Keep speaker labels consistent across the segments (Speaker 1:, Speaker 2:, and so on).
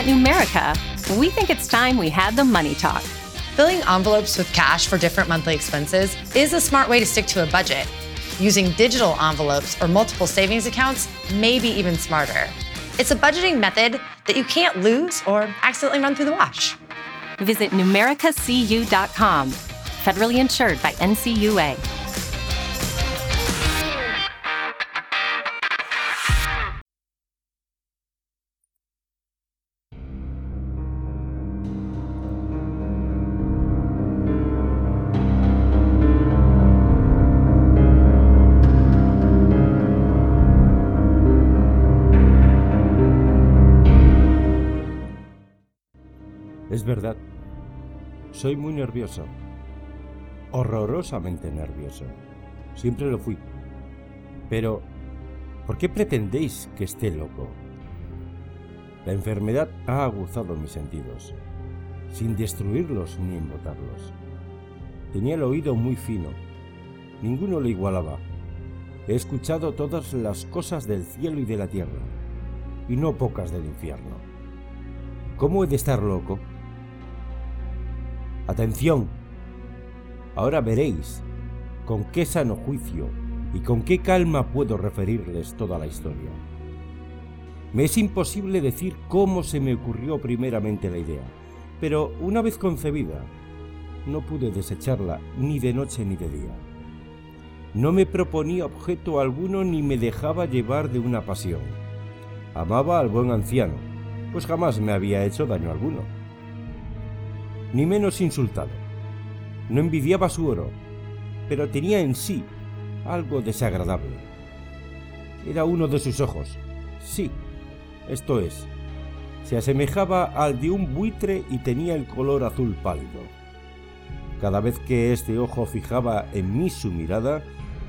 Speaker 1: At Numerica, we think it's time we had the money talk.
Speaker 2: Filling envelopes with cash for different monthly expenses is a smart way to stick to a budget. Using digital envelopes or multiple savings accounts may be even smarter. It's a budgeting method that you can't lose or accidentally run through the wash.
Speaker 1: Visit numericacu.com. Federally insured by NCUA.
Speaker 3: Es verdad. Soy muy nervioso. Horrorosamente nervioso. Siempre lo fui. Pero, ¿por qué pretendéis que esté loco? La enfermedad ha aguzado mis sentidos, sin destruirlos ni embotarlos. Tenía el oído muy fino. Ninguno lo igualaba. He escuchado todas las cosas del cielo y de la tierra, y no pocas del infierno. ¿Cómo he de estar loco? Atención. Ahora veréis con qué sano juicio y con qué calma puedo referirles toda la historia. Me es imposible decir cómo se me ocurrió primeramente la idea, pero una vez concebida, no pude desecharla ni de noche ni de día. No me proponía objeto alguno ni me dejaba llevar de una pasión. Amaba al buen anciano, pues jamás me había hecho daño alguno ni menos insultado. No envidiaba su oro, pero tenía en sí algo desagradable. Era uno de sus ojos. Sí, esto es. Se asemejaba al de un buitre y tenía el color azul pálido. Cada vez que este ojo fijaba en mí su mirada,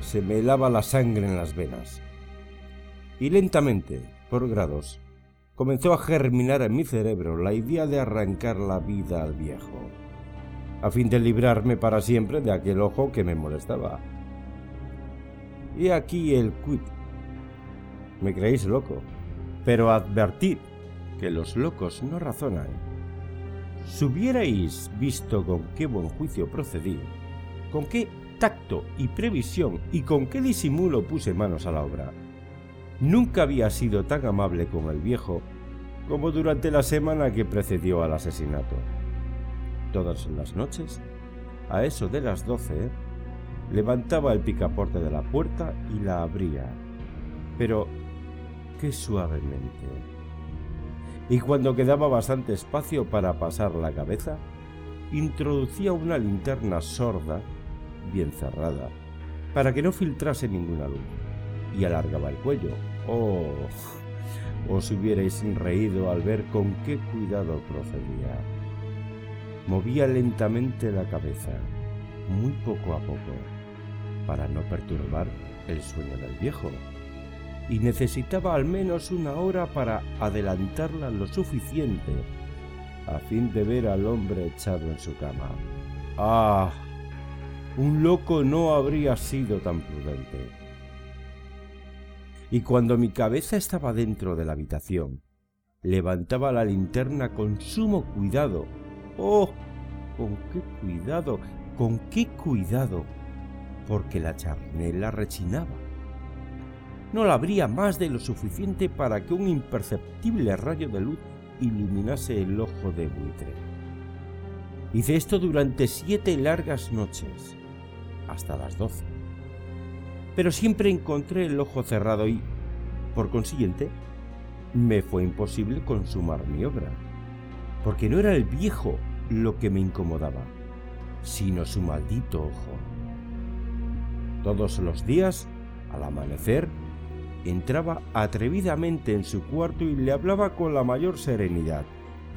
Speaker 3: se me helaba la sangre en las venas. Y lentamente, por grados, comenzó a germinar en mi cerebro la idea de arrancar la vida al viejo, a fin de librarme para siempre de aquel ojo que me molestaba. Y aquí el quid. Me creéis loco, pero advertid que los locos no razonan. Si hubierais visto con qué buen juicio procedí, con qué tacto y previsión y con qué disimulo puse manos a la obra, Nunca había sido tan amable con el viejo como durante la semana que precedió al asesinato. Todas las noches, a eso de las doce, levantaba el picaporte de la puerta y la abría, pero qué suavemente. Y cuando quedaba bastante espacio para pasar la cabeza, introducía una linterna sorda, bien cerrada, para que no filtrase ninguna luz y alargaba el cuello. ¡Oh! Os hubierais reído al ver con qué cuidado procedía. Movía lentamente la cabeza, muy poco a poco, para no perturbar el sueño del viejo, y necesitaba al menos una hora para adelantarla lo suficiente a fin de ver al hombre echado en su cama. ¡Ah! Un loco no habría sido tan prudente y cuando mi cabeza estaba dentro de la habitación, levantaba la linterna con sumo cuidado. ¡Oh! ¿Con qué cuidado? ¿Con qué cuidado? Porque la charnela rechinaba. no la abría más de lo suficiente para que un imperceptible rayo de luz iluminase el ojo de buitre. Hice esto durante siete largas noches, hasta las doce. Pero siempre encontré el ojo cerrado y, por consiguiente, me fue imposible consumar mi obra, porque no era el viejo lo que me incomodaba, sino su maldito ojo. Todos los días, al amanecer, entraba atrevidamente en su cuarto y le hablaba con la mayor serenidad,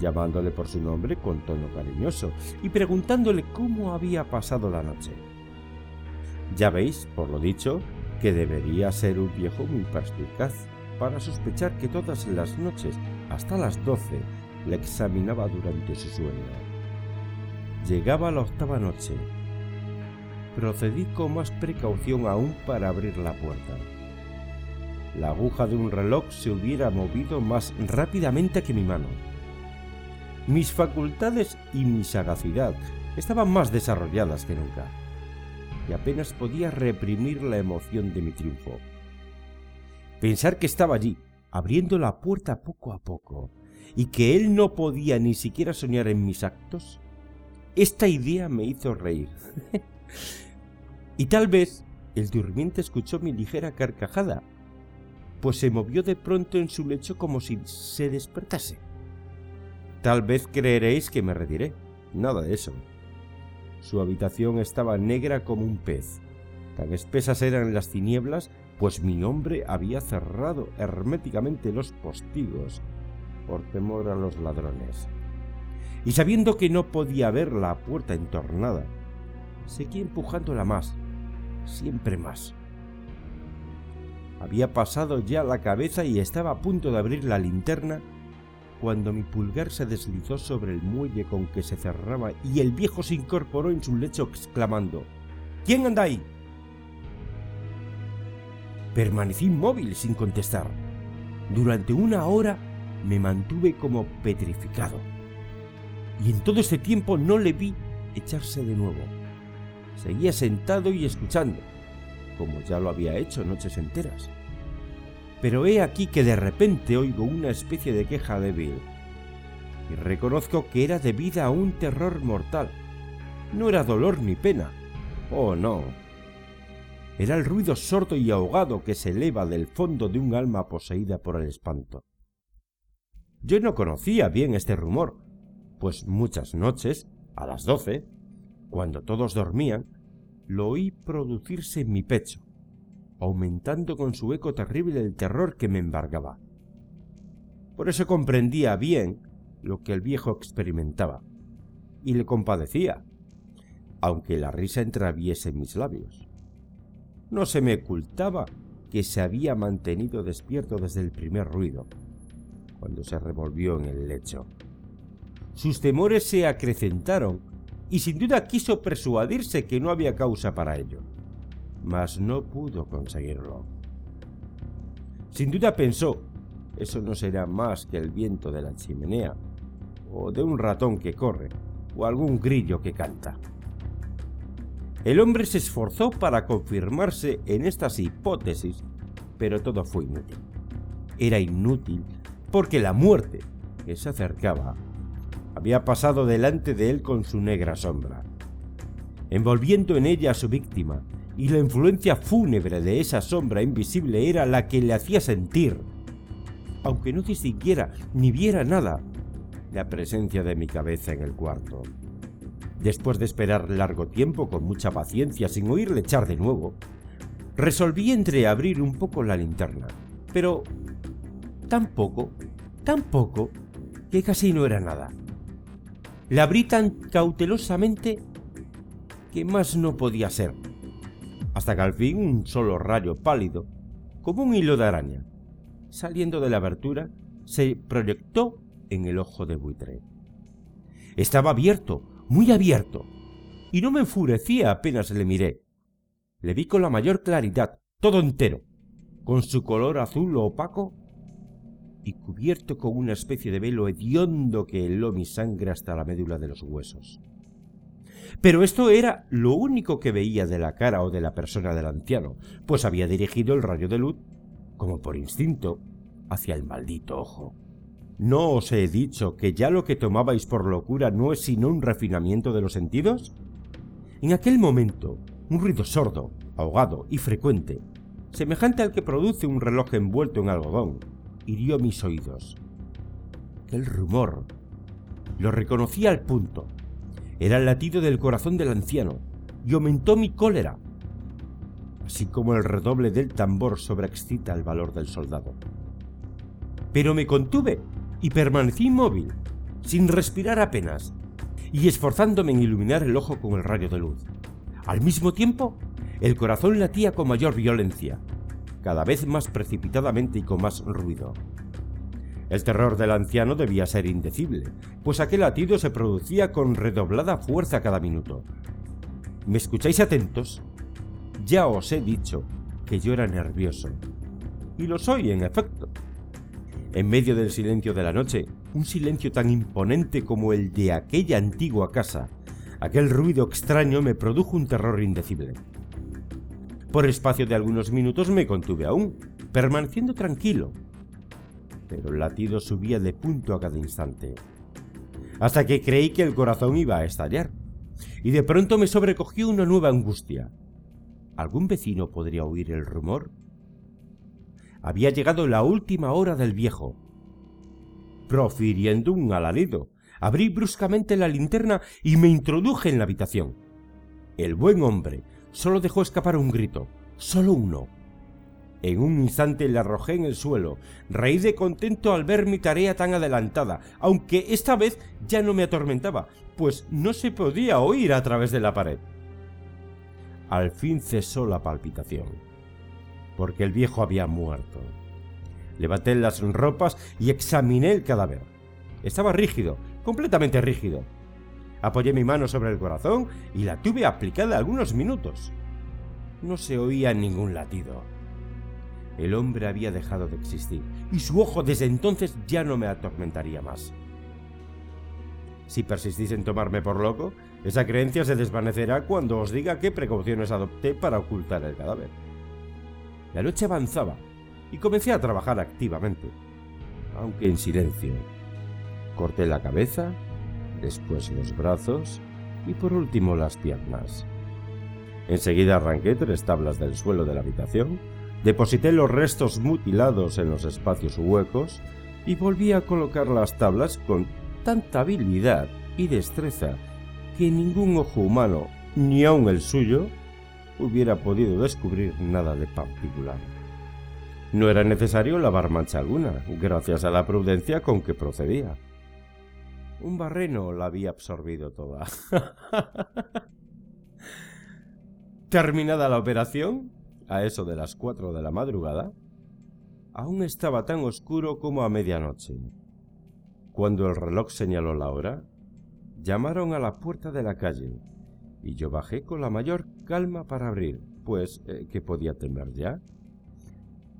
Speaker 3: llamándole por su nombre con tono cariñoso y preguntándole cómo había pasado la noche. Ya veis, por lo dicho, que debería ser un viejo muy perspicaz para sospechar que todas las noches, hasta las doce, le examinaba durante su sueño. Llegaba la octava noche. Procedí con más precaución aún para abrir la puerta. La aguja de un reloj se hubiera movido más rápidamente que mi mano. Mis facultades y mi sagacidad estaban más desarrolladas que nunca, y apenas podía reprimir la emoción de mi triunfo. Pensar que estaba allí, abriendo la puerta poco a poco, y que él no podía ni siquiera soñar en mis actos, esta idea me hizo reír. y tal vez el durmiente escuchó mi ligera carcajada, pues se movió de pronto en su lecho como si se despertase. Tal vez creeréis que me retiré. Nada de eso. Su habitación estaba negra como un pez. Tan espesas eran las tinieblas, pues mi hombre había cerrado herméticamente los postigos por temor a los ladrones. Y sabiendo que no podía ver la puerta entornada, seguí empujándola más, siempre más. Había pasado ya la cabeza y estaba a punto de abrir la linterna cuando mi pulgar se deslizó sobre el muelle con que se cerraba y el viejo se incorporó en su lecho exclamando ¿Quién anda ahí? Permanecí inmóvil sin contestar. Durante una hora me mantuve como petrificado. Y en todo este tiempo no le vi echarse de nuevo. Seguía sentado y escuchando, como ya lo había hecho noches enteras pero he aquí que de repente oigo una especie de queja débil. Y reconozco que era debida a un terror mortal. No era dolor ni pena. Oh, no. Era el ruido sordo y ahogado que se eleva del fondo de un alma poseída por el espanto. Yo no conocía bien este rumor, pues muchas noches, a las doce, cuando todos dormían, lo oí producirse en mi pecho aumentando con su eco terrible el terror que me embargaba. Por eso comprendía bien lo que el viejo experimentaba, y le compadecía, aunque la risa entraviese mis labios. No se me ocultaba que se había mantenido despierto desde el primer ruido, cuando se revolvió en el lecho. Sus temores se acrecentaron y sin duda quiso persuadirse que no había causa para ello mas no pudo conseguirlo. Sin duda pensó, eso no será más que el viento de la chimenea, o de un ratón que corre, o algún grillo que canta. El hombre se esforzó para confirmarse en estas hipótesis, pero todo fue inútil. Era inútil porque la muerte, que se acercaba, había pasado delante de él con su negra sombra, envolviendo en ella a su víctima y la influencia fúnebre de esa sombra invisible era la que le hacía sentir, aunque no distinguiera ni viera nada, la presencia de mi cabeza en el cuarto. Después de esperar largo tiempo con mucha paciencia sin oírle echar de nuevo, resolví entreabrir un poco la linterna, pero tan poco, tan poco, que casi no era nada. La abrí tan cautelosamente que más no podía ser hasta que al fin un solo rayo pálido, como un hilo de araña, saliendo de la abertura, se proyectó en el ojo de buitre. Estaba abierto, muy abierto, y no me enfurecía apenas le miré. Le vi con la mayor claridad, todo entero, con su color azul opaco y cubierto con una especie de velo hediondo que heló mi sangre hasta la médula de los huesos. Pero esto era lo único que veía de la cara o de la persona del anciano, pues había dirigido el rayo de luz como por instinto, hacia el maldito ojo. ¿No os he dicho que ya lo que tomabais por locura no es sino un refinamiento de los sentidos? En aquel momento, un ruido sordo, ahogado y frecuente, semejante al que produce un reloj envuelto en algodón, hirió mis oídos. El rumor. Lo reconocí al punto. Era el latido del corazón del anciano, y aumentó mi cólera, así como el redoble del tambor sobreexcita el valor del soldado. Pero me contuve y permanecí inmóvil, sin respirar apenas, y esforzándome en iluminar el ojo con el rayo de luz. Al mismo tiempo, el corazón latía con mayor violencia, cada vez más precipitadamente y con más ruido. El terror del anciano debía ser indecible, pues aquel latido se producía con redoblada fuerza cada minuto. ¿Me escucháis atentos? Ya os he dicho que yo era nervioso. Y lo soy, en efecto. En medio del silencio de la noche, un silencio tan imponente como el de aquella antigua casa, aquel ruido extraño me produjo un terror indecible. Por espacio de algunos minutos me contuve aún, permaneciendo tranquilo, pero el latido subía de punto a cada instante, hasta que creí que el corazón iba a estallar, y de pronto me sobrecogió una nueva angustia. ¿Algún vecino podría oír el rumor? Había llegado la última hora del viejo. Profiriendo un alarido, abrí bruscamente la linterna y me introduje en la habitación. El buen hombre solo dejó escapar un grito, solo uno. En un instante le arrojé en el suelo, reí de contento al ver mi tarea tan adelantada, aunque esta vez ya no me atormentaba, pues no se podía oír a través de la pared. Al fin cesó la palpitación, porque el viejo había muerto. Levanté las ropas y examiné el cadáver. Estaba rígido, completamente rígido. Apoyé mi mano sobre el corazón y la tuve aplicada algunos minutos. No se oía ningún latido el hombre había dejado de existir, y su ojo desde entonces ya no me atormentaría más. Si persistís en tomarme por loco, esa creencia se desvanecerá cuando os diga qué precauciones adopté para ocultar el cadáver. La noche avanzaba y comencé a trabajar activamente, aunque en silencio. Corté la cabeza, después los brazos y por último las piernas. Enseguida arranqué tres tablas del suelo de la habitación Deposité los restos mutilados en los espacios huecos y volví a colocar las tablas con tanta habilidad y destreza que ningún ojo humano, ni aun el suyo, hubiera podido descubrir nada de particular. No era necesario lavar mancha alguna, gracias a la prudencia con que procedía. Un barreno la había absorbido toda. Terminada la operación, a eso de las cuatro de la madrugada, aún estaba tan oscuro como a medianoche. Cuando el reloj señaló la hora, llamaron a la puerta de la calle, y yo bajé con la mayor calma para abrir, pues eh, ¿qué podía temer ya?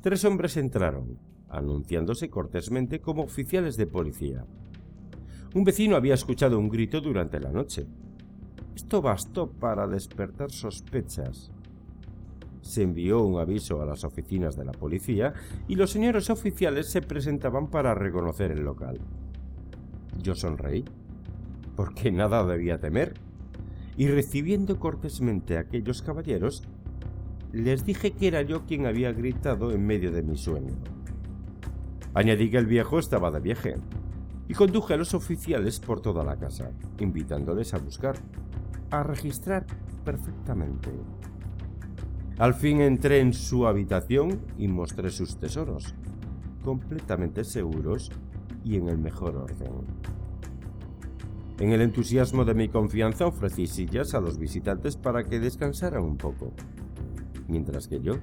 Speaker 3: Tres hombres entraron, anunciándose cortésmente como oficiales de policía. Un vecino había escuchado un grito durante la noche. Esto bastó para despertar sospechas se envió un aviso a las oficinas de la policía y los señores oficiales se presentaban para reconocer el local. Yo sonreí, porque nada debía temer, y recibiendo cortésmente a aquellos caballeros, les dije que era yo quien había gritado en medio de mi sueño. Añadí que el viejo estaba de viaje, y conduje a los oficiales por toda la casa, invitándoles a buscar, a registrar perfectamente. Al fin entré en su habitación y mostré sus tesoros, completamente seguros y en el mejor orden. En el entusiasmo de mi confianza ofrecí sillas a los visitantes para que descansaran un poco, mientras que yo,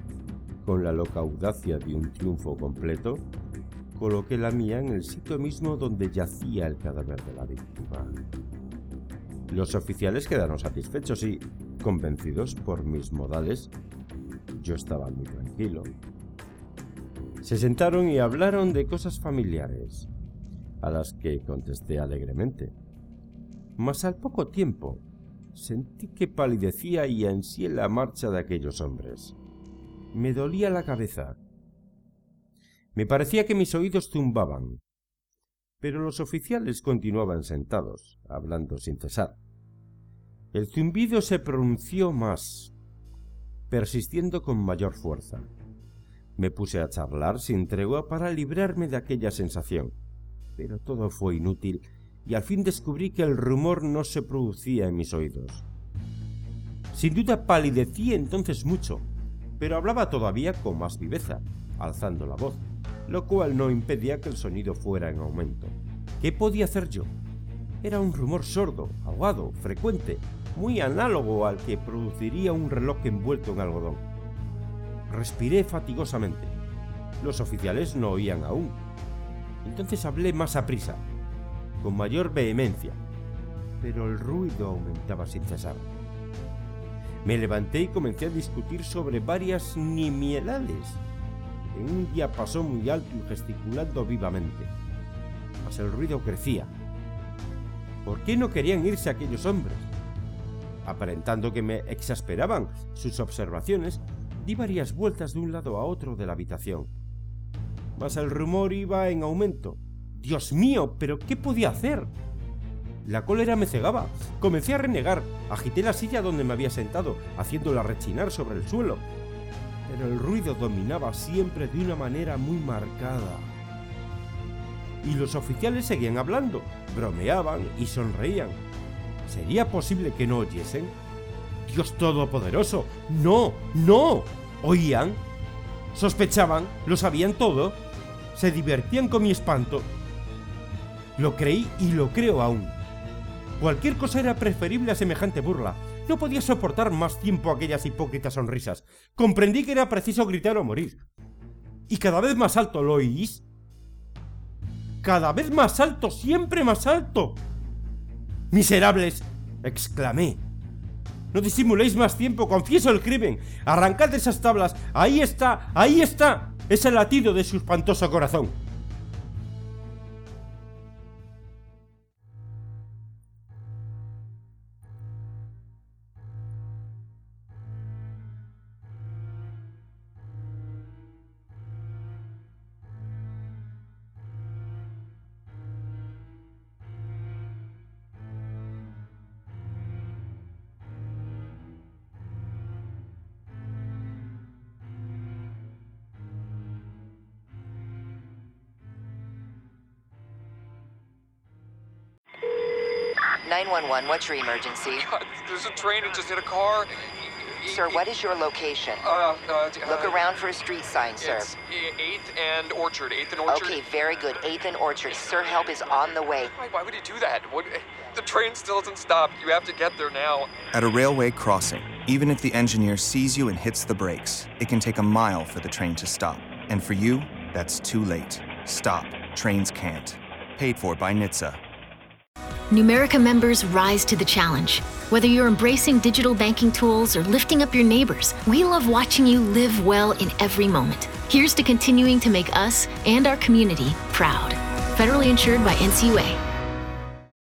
Speaker 3: con la loca audacia de un triunfo completo, coloqué la mía en el sitio mismo donde yacía el cadáver de la víctima. Los oficiales quedaron satisfechos y, convencidos por mis modales, yo estaba muy tranquilo. Se sentaron y hablaron de cosas familiares, a las que contesté alegremente. Mas al poco tiempo sentí que palidecía y ansié la marcha de aquellos hombres. Me dolía la cabeza Me parecía que mis oídos zumbaban. Pero los oficiales continuaban sentados, hablando sin cesar. El zumbido se pronunció más, persistiendo con mayor fuerza. Me puse a charlar sin tregua para librarme de aquella sensación, pero todo fue inútil y al fin descubrí que el rumor no se producía en mis oídos. Sin duda palidecí entonces mucho, pero hablaba todavía con más viveza, alzando la voz, lo cual no impedía que el sonido fuera en aumento. ¿Qué podía hacer yo? Era un rumor sordo, ahogado, frecuente, muy análogo al que produciría un reloj envuelto en algodón. Respiré fatigosamente. Los oficiales no oían aún. Entonces hablé más a prisa, con mayor vehemencia, pero el ruido aumentaba sin cesar. Me levanté y comencé a discutir sobre varias nimiedades, en un diapasón muy alto y gesticulando vivamente. Mas el ruido crecía. ¿Por qué no querían irse aquellos hombres? Aparentando que me exasperaban sus observaciones, di varias vueltas de un lado a otro de la habitación. Mas el rumor iba en aumento. Dios mío, pero ¿qué podía hacer? La cólera me cegaba. Comencé a renegar. Agité la silla donde me había sentado, haciéndola rechinar sobre el suelo. Pero el ruido dominaba siempre de una manera muy marcada. Y los oficiales seguían hablando, bromeaban y sonreían. ¿Sería posible que no oyesen? Dios Todopoderoso, no, no. ¿Oían? ¿Sospechaban? ¿Lo sabían todo? ¿Se divertían con mi espanto? Lo creí y lo creo aún. Cualquier cosa era preferible a semejante burla. No podía soportar más tiempo aquellas hipócritas sonrisas. Comprendí que era preciso gritar o morir. Y cada vez más alto, ¿lo oís? Cada vez más alto, siempre más alto. Miserables, exclamé. No disimuléis más tiempo, confieso el crimen. Arrancad esas tablas. Ahí está, ahí está. Es el latido de su espantoso corazón.
Speaker 4: 911, what's your emergency?
Speaker 5: God, there's a train that just hit a car.
Speaker 4: Sir, what is your location?
Speaker 5: Uh, uh,
Speaker 4: Look
Speaker 5: uh,
Speaker 4: around for a street sign, sir.
Speaker 5: It's 8th and Orchard. 8th and Orchard.
Speaker 4: Okay, very good. 8th and Orchard. Sir, help is on the way.
Speaker 5: Why, why would he do that? What, the train still doesn't stop. You have to get there now.
Speaker 6: At a railway crossing, even if the engineer sees you and hits the brakes, it can take a mile for the train to stop. And for you, that's too late. Stop. Trains can't. Paid for by NHTSA.
Speaker 7: Numerica members rise to the challenge. Whether you're embracing digital banking tools or lifting up your neighbors, we love watching you live well in every moment. Here's to continuing to make us and our community proud. Federally insured by NCUA.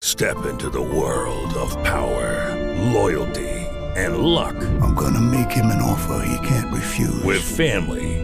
Speaker 8: Step into the world of power, loyalty, and luck.
Speaker 9: I'm gonna make him an offer he can't refuse.
Speaker 8: With family,